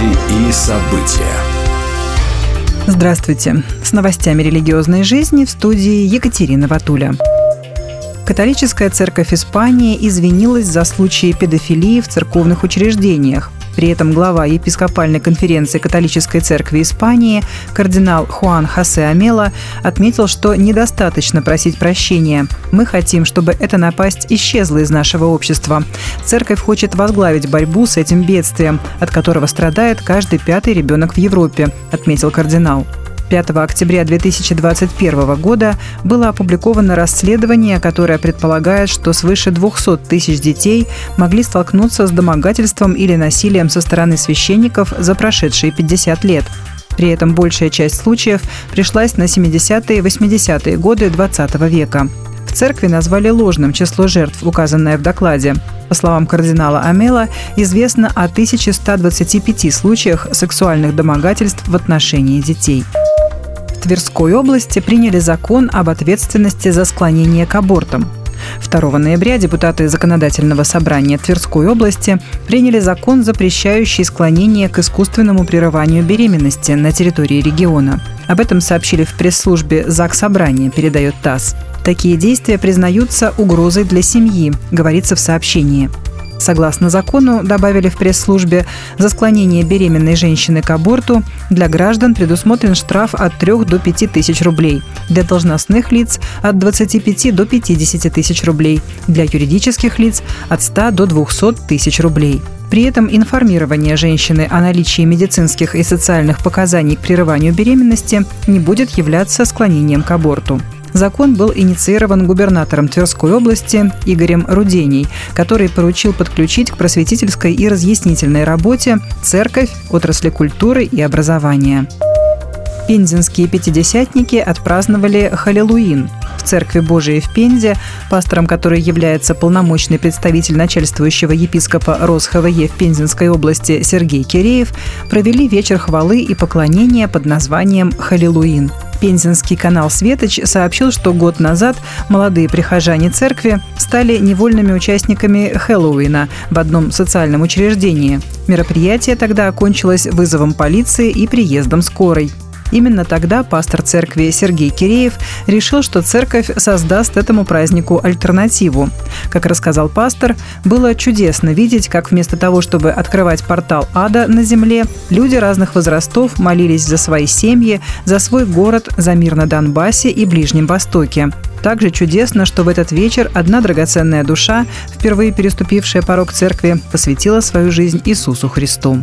Новости и события. Здравствуйте. С новостями религиозной жизни в студии Екатерина Ватуля. Католическая церковь Испании извинилась за случаи педофилии в церковных учреждениях. При этом глава епископальной конференции католической церкви Испании кардинал Хуан Хосе Амела отметил, что недостаточно просить прощения. Мы хотим, чтобы эта напасть исчезла из нашего общества. Церковь хочет возглавить борьбу с этим бедствием, от которого страдает каждый пятый ребенок в Европе, отметил кардинал. 5 октября 2021 года было опубликовано расследование, которое предполагает, что свыше 200 тысяч детей могли столкнуться с домогательством или насилием со стороны священников за прошедшие 50 лет. При этом большая часть случаев пришлась на 70-е и 80-е годы XX века. В церкви назвали ложным число жертв, указанное в докладе. По словам кардинала Амела, известно о 1125 случаях сексуальных домогательств в отношении детей. Тверской области приняли закон об ответственности за склонение к абортам. 2 ноября депутаты Законодательного собрания Тверской области приняли закон, запрещающий склонение к искусственному прерыванию беременности на территории региона. Об этом сообщили в пресс-службе ЗАГС Собрания, передает ТАСС. Такие действия признаются угрозой для семьи, говорится в сообщении. Согласно закону, добавили в пресс-службе, за склонение беременной женщины к аборту для граждан предусмотрен штраф от 3 до 5 тысяч рублей, для должностных лиц – от 25 до 50 тысяч рублей, для юридических лиц – от 100 до 200 тысяч рублей. При этом информирование женщины о наличии медицинских и социальных показаний к прерыванию беременности не будет являться склонением к аборту. Закон был инициирован губернатором Тверской области Игорем Руденей, который поручил подключить к просветительской и разъяснительной работе церковь, отрасли культуры и образования. Пензенские пятидесятники отпраздновали Халилуин. В Церкви Божией в Пензе, пастором которой является полномочный представитель начальствующего епископа РосХВЕ в Пензенской области Сергей Киреев, провели вечер хвалы и поклонения под названием «Халилуин». Пензенский канал «Светоч» сообщил, что год назад молодые прихожане церкви стали невольными участниками Хэллоуина в одном социальном учреждении. Мероприятие тогда окончилось вызовом полиции и приездом скорой. Именно тогда пастор церкви Сергей Киреев решил, что церковь создаст этому празднику альтернативу. Как рассказал пастор, было чудесно видеть, как вместо того, чтобы открывать портал ада на земле, люди разных возрастов молились за свои семьи, за свой город, за мир на Донбассе и Ближнем Востоке. Также чудесно, что в этот вечер одна драгоценная душа, впервые переступившая порог церкви, посвятила свою жизнь Иисусу Христу.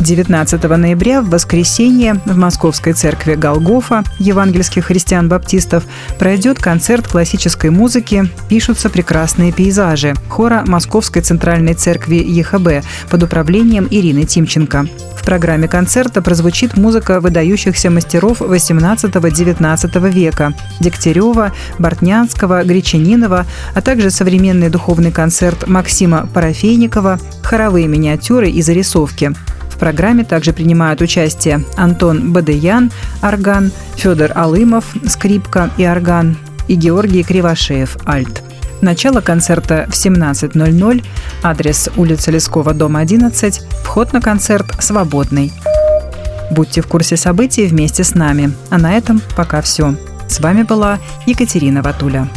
19 ноября в воскресенье в Московской церкви Голгофа евангельских христиан-баптистов пройдет концерт классической музыки «Пишутся прекрасные пейзажи» хора Московской центральной церкви ЕХБ под управлением Ирины Тимченко. В программе концерта прозвучит музыка выдающихся мастеров 18-19 века – Дегтярева, Бортнянского, Гречанинова, а также современный духовный концерт Максима Парафейникова, хоровые миниатюры и зарисовки – программе также принимают участие Антон Бадыян, орган, Федор Алымов, скрипка и орган, и Георгий Кривошеев, альт. Начало концерта в 17.00, адрес улица Лескова, дом 11, вход на концерт свободный. Будьте в курсе событий вместе с нами. А на этом пока все. С вами была Екатерина Ватуля.